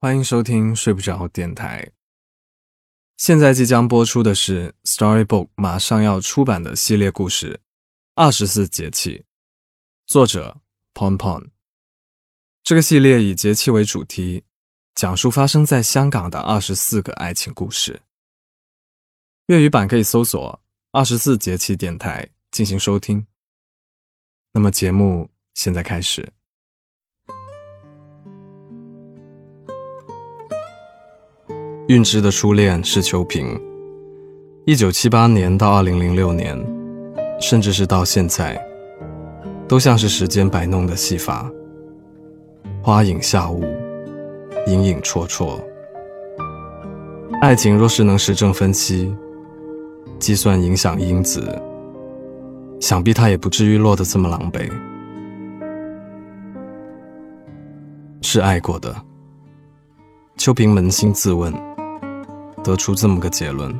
欢迎收听睡不着电台。现在即将播出的是 Storybook 马上要出版的系列故事《二十四节气》，作者 Pon Pon。这个系列以节气为主题，讲述发生在香港的二十四个爱情故事。粤语版可以搜索“二十四节气电台”进行收听。那么节目现在开始。韵之的初恋是秋萍。一九七八年到二零零六年，甚至是到现在，都像是时间摆弄的戏法。花影下雾，影影绰绰。爱情若是能实证分析，计算影响因子，想必他也不至于落得这么狼狈。是爱过的。秋萍扪心自问。得出这么个结论。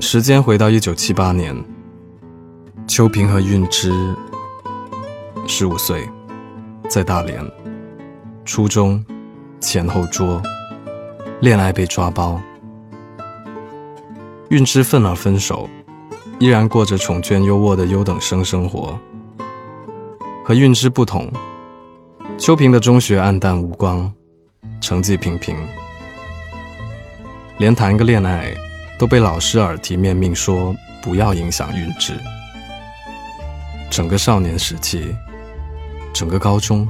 时间回到一九七八年，秋萍和韵之十五岁，在大连初中前后桌，恋爱被抓包，韵之愤而分手，依然过着宠眷优渥的优等生生活。和韵之不同，秋萍的中学黯淡无光，成绩平平，连谈个恋爱都被老师耳提面命说不要影响韵之。整个少年时期，整个高中，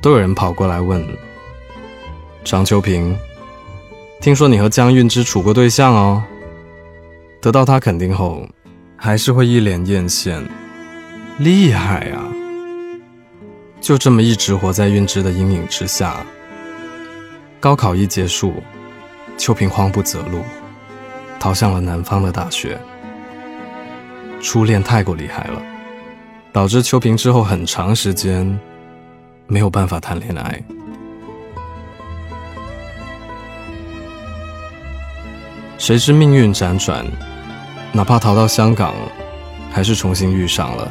都有人跑过来问张秋萍：“听说你和江韵之处过对象哦？”得到他肯定后，还是会一脸艳羡：“厉害呀！”就这么一直活在韵之的阴影之下。高考一结束，秋萍慌不择路，逃向了南方的大学。初恋太过厉害了，导致秋萍之后很长时间没有办法谈恋爱。谁知命运辗转，哪怕逃到香港，还是重新遇上了。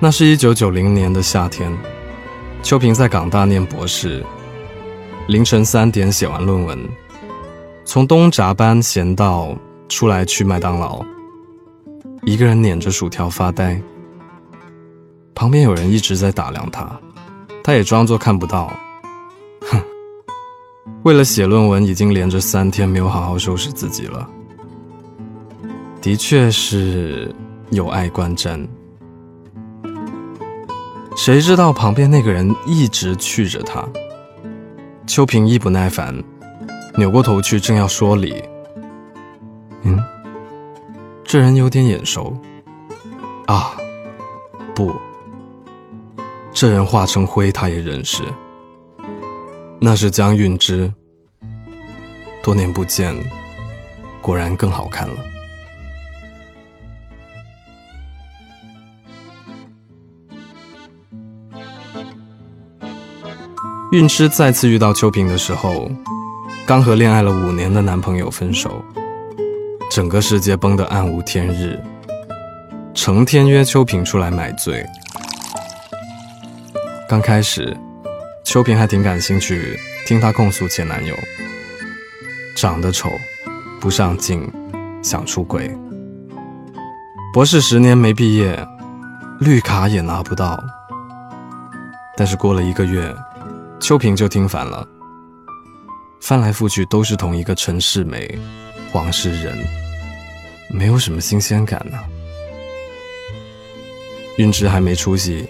那是一九九零年的夏天，秋萍在港大念博士，凌晨三点写完论文，从东闸班闲到出来去麦当劳，一个人捻着薯条发呆。旁边有人一直在打量他，他也装作看不到。哼，为了写论文，已经连着三天没有好好收拾自己了。的确是有碍观瞻。谁知道旁边那个人一直去着他。秋萍一不耐烦，扭过头去，正要说理。嗯，这人有点眼熟。啊，不，这人化成灰，他也认识。那是江韵之。多年不见，果然更好看了。韵之再次遇到秋萍的时候，刚和恋爱了五年的男朋友分手，整个世界崩得暗无天日，成天约秋萍出来买醉。刚开始，秋萍还挺感兴趣听他控诉前男友，长得丑，不上进，想出轨，博士十年没毕业，绿卡也拿不到。但是过了一个月。秋萍就听烦了，翻来覆去都是同一个陈世美、黄世仁，没有什么新鲜感呢。韵之还没出息，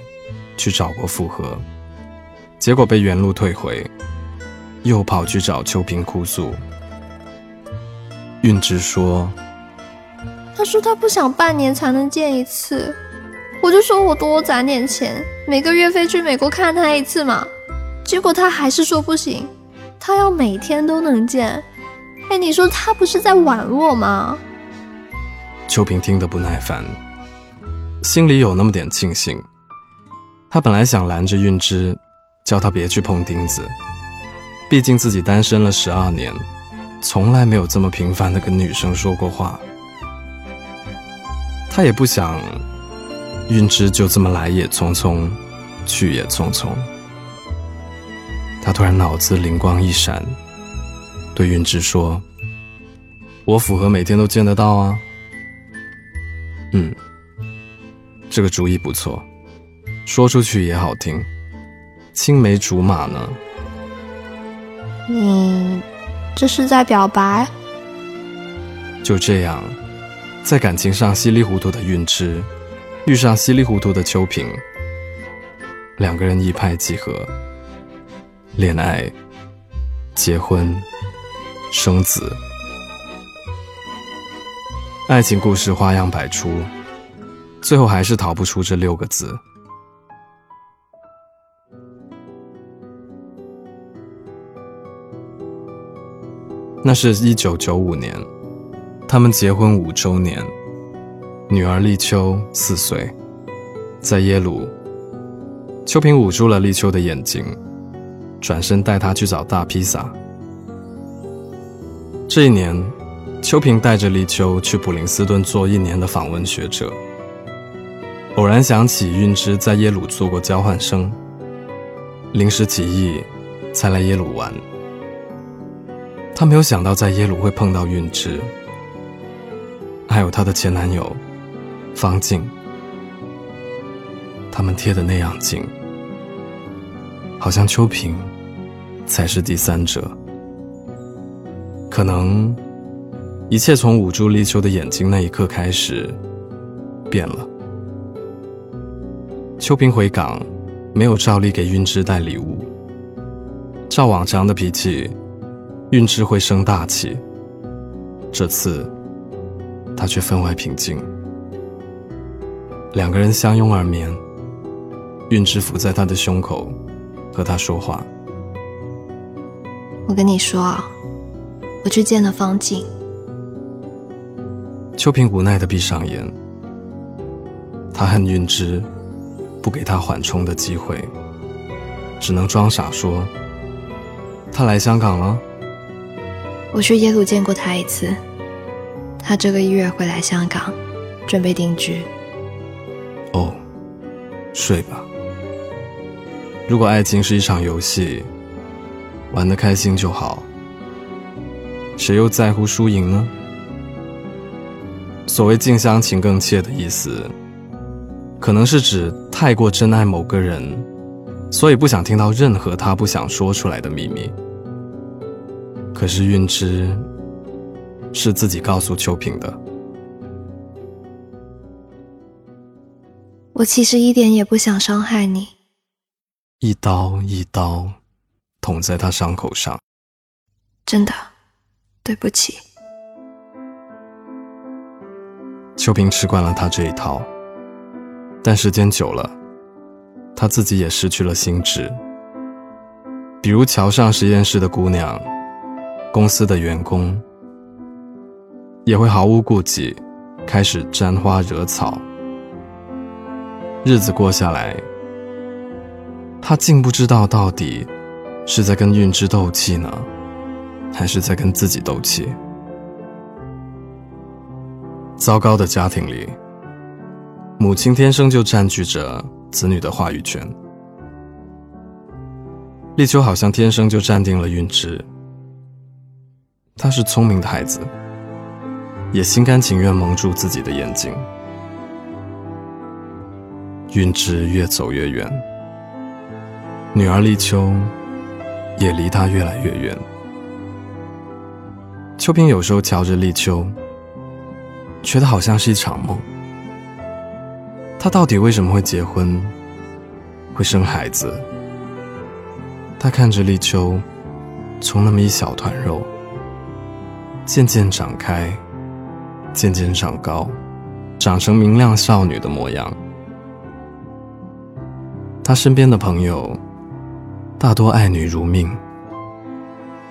去找过复合，结果被原路退回，又跑去找秋萍哭诉。韵之说：“他说他不想半年才能见一次，我就说我多攒点钱，每个月飞去美国看他一次嘛。”结果他还是说不行，他要每天都能见。哎，你说他不是在玩我吗？秋萍听得不耐烦，心里有那么点庆幸。他本来想拦着韵之，叫他别去碰钉子，毕竟自己单身了十二年，从来没有这么频繁的跟女生说过话。他也不想韵之就这么来也匆匆，去也匆匆。他突然脑子灵光一闪，对韵之说：“我符合每天都见得到啊。”嗯，这个主意不错，说出去也好听。青梅竹马呢？你这是在表白？就这样，在感情上稀里糊涂的韵之，遇上稀里糊涂的秋萍，两个人一拍即合，恋爱、结婚、生子，爱情故事花样百出，最后还是逃不出这六个字。那是一九九五年，他们结婚五周年，女儿立秋四岁，在耶鲁，秋萍捂住了立秋的眼睛，转身带他去找大披萨。这一年，秋萍带着立秋去普林斯顿做一年的访问学者，偶然想起韵之在耶鲁做过交换生，临时起意，才来耶鲁玩。他没有想到在耶鲁会碰到韵之，还有她的前男友方静。他们贴的那样近，好像秋萍才是第三者。可能一切从捂住立秋的眼睛那一刻开始变了。秋萍回港，没有照例给韵之带礼物，照往常的脾气。韵之会生大气，这次他却分外平静。两个人相拥而眠，韵之伏在他的胸口，和他说话。我跟你说，我去见了方静。秋萍无奈的闭上眼，他恨韵之，不给他缓冲的机会，只能装傻说：“他来香港了。”我去耶鲁见过他一次，他这个月会来香港，准备定居。哦，睡吧。如果爱情是一场游戏，玩得开心就好。谁又在乎输赢呢？所谓近乡情更怯的意思，可能是指太过珍爱某个人，所以不想听到任何他不想说出来的秘密。可是韵之是自己告诉秋萍的。我其实一点也不想伤害你。一刀一刀捅在他伤口上。真的，对不起。秋萍吃惯了他这一套，但时间久了，他自己也失去了心智。比如桥上实验室的姑娘。公司的员工也会毫无顾忌，开始沾花惹草。日子过下来，他竟不知道到底是在跟韵之斗气呢，还是在跟自己斗气。糟糕的家庭里，母亲天生就占据着子女的话语权。立秋好像天生就站定了韵之。他是聪明的孩子，也心甘情愿蒙住自己的眼睛。韵之越走越远，女儿立秋也离他越来越远。秋萍有时候瞧着立秋，觉得好像是一场梦。他到底为什么会结婚，会生孩子？他看着立秋，从那么一小团肉。渐渐长开，渐渐长高，长成明亮少女的模样。他身边的朋友大多爱女如命，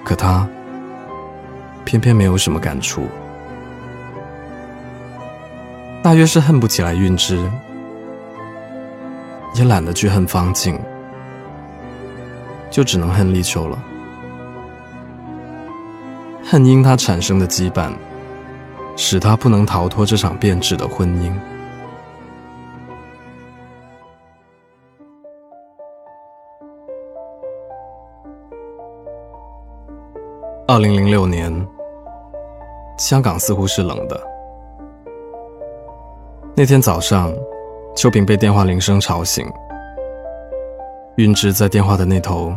可他偏偏没有什么感触。大约是恨不起来韵之，也懒得去恨方静，就只能恨立秋了。恨因他产生的羁绊，使他不能逃脱这场变质的婚姻。二零零六年，香港似乎是冷的。那天早上，秋萍被电话铃声吵醒。韵之在电话的那头，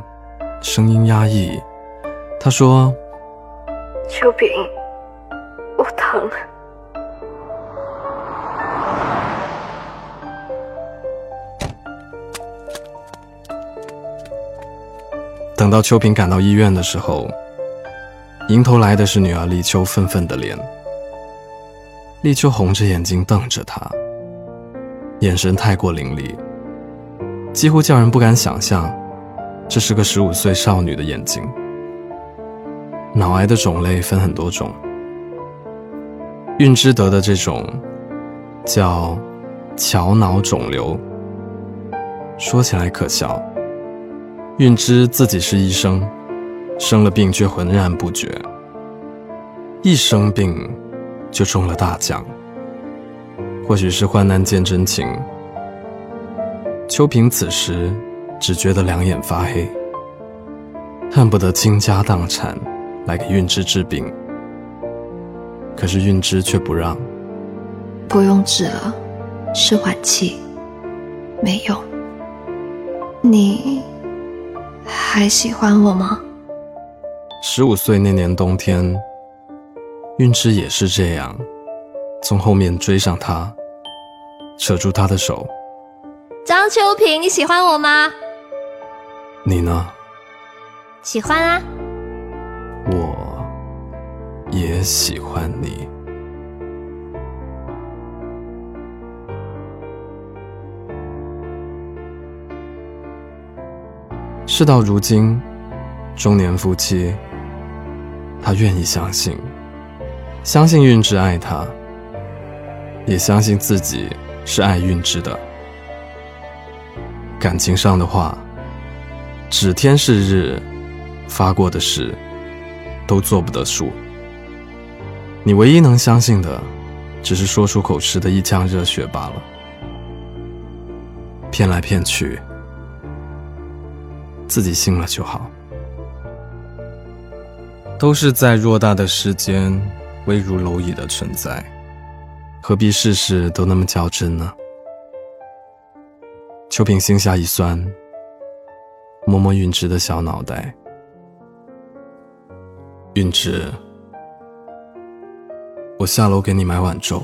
声音压抑。他说：“秋萍，我疼。”等到秋萍赶到医院的时候。迎头来的是女儿立秋愤愤的脸，立秋红着眼睛瞪着他，眼神太过凌厉，几乎叫人不敢想象，这是个十五岁少女的眼睛。脑癌的种类分很多种，韵之得的这种叫桥脑肿瘤，说起来可笑，韵之自己是医生。生了病却浑然不觉，一生病就中了大奖。或许是患难见真情，秋萍此时只觉得两眼发黑，恨不得倾家荡产来给韵之治病。可是韵之却不让，不用治了，是缓气，没用。你还喜欢我吗？十五岁那年冬天，韵之也是这样，从后面追上他，扯住他的手。张秋萍，你喜欢我吗？你呢？喜欢啊。我也喜欢你。事到如今，中年夫妻。他愿意相信，相信韵之爱他，也相信自己是爱韵之的。感情上的话，指天誓日发过的誓，都做不得数。你唯一能相信的，只是说出口时的一腔热血罢了。骗来骗去，自己信了就好。都是在偌大的世间，微如蝼蚁的存在，何必事事都那么较真呢？秋萍心下一酸，摸摸韵之的小脑袋。韵之，我下楼给你买碗粥。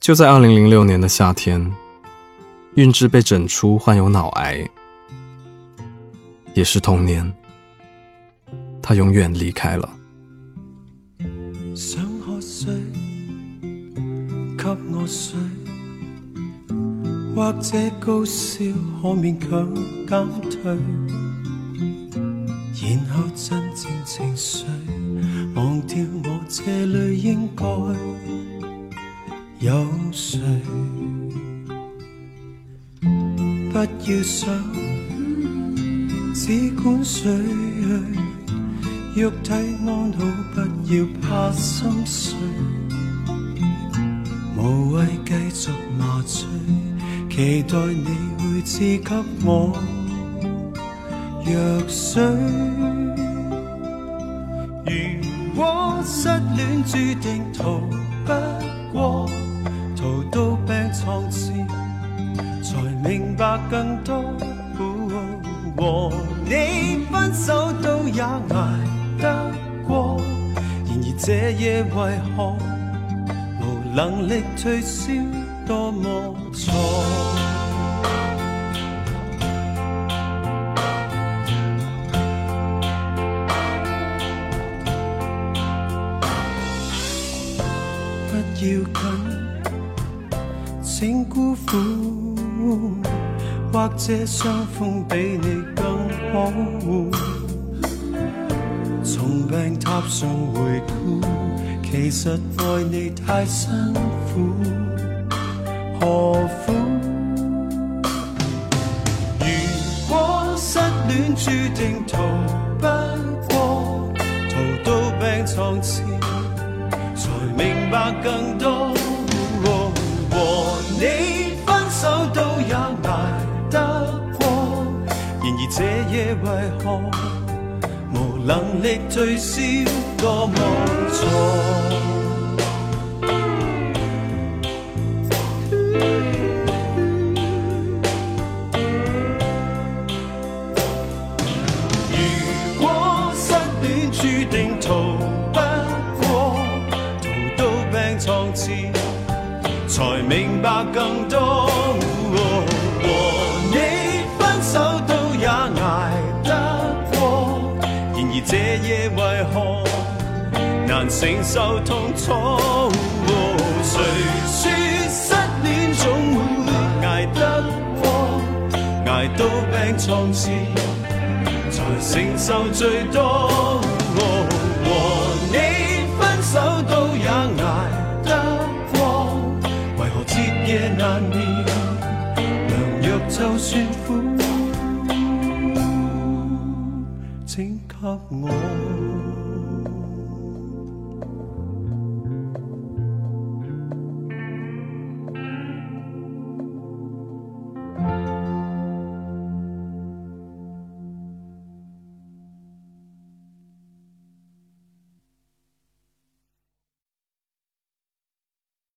就在二零零六年的夏天，韵之被诊出患有脑癌。也是童年，他永远离开了。想喝水，给我水，或者高烧可勉强减退，然后真正情绪，忘掉我这里应该有谁，不要想。只管睡去，肉体安好，不要怕心碎。无谓继续麻醉，期待你会赐给我药水。如果失恋注定逃不过，逃到病床前，才明白更多。和你分手都也挨得过，然而这夜为何无能力退烧，多么错？不要紧，请辜负。或者伤风比你更好，从病榻上回顾，其实爱你太辛苦，何苦？如果失恋注定逃不过，逃到病床前，才明白更多。都也挨。得过，然而这夜为何？能力退烧多么错。如果失恋注定逃不过，逃到病床前，才明白更多。这夜為何難承受痛楚？誰說失戀總會捱得過？捱到病床前。才承受最多。和你分手都也捱得過，為何徹夜難眠？良藥就算苦，我。